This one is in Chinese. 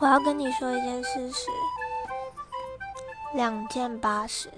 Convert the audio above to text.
我要跟你说一件事实两件八十。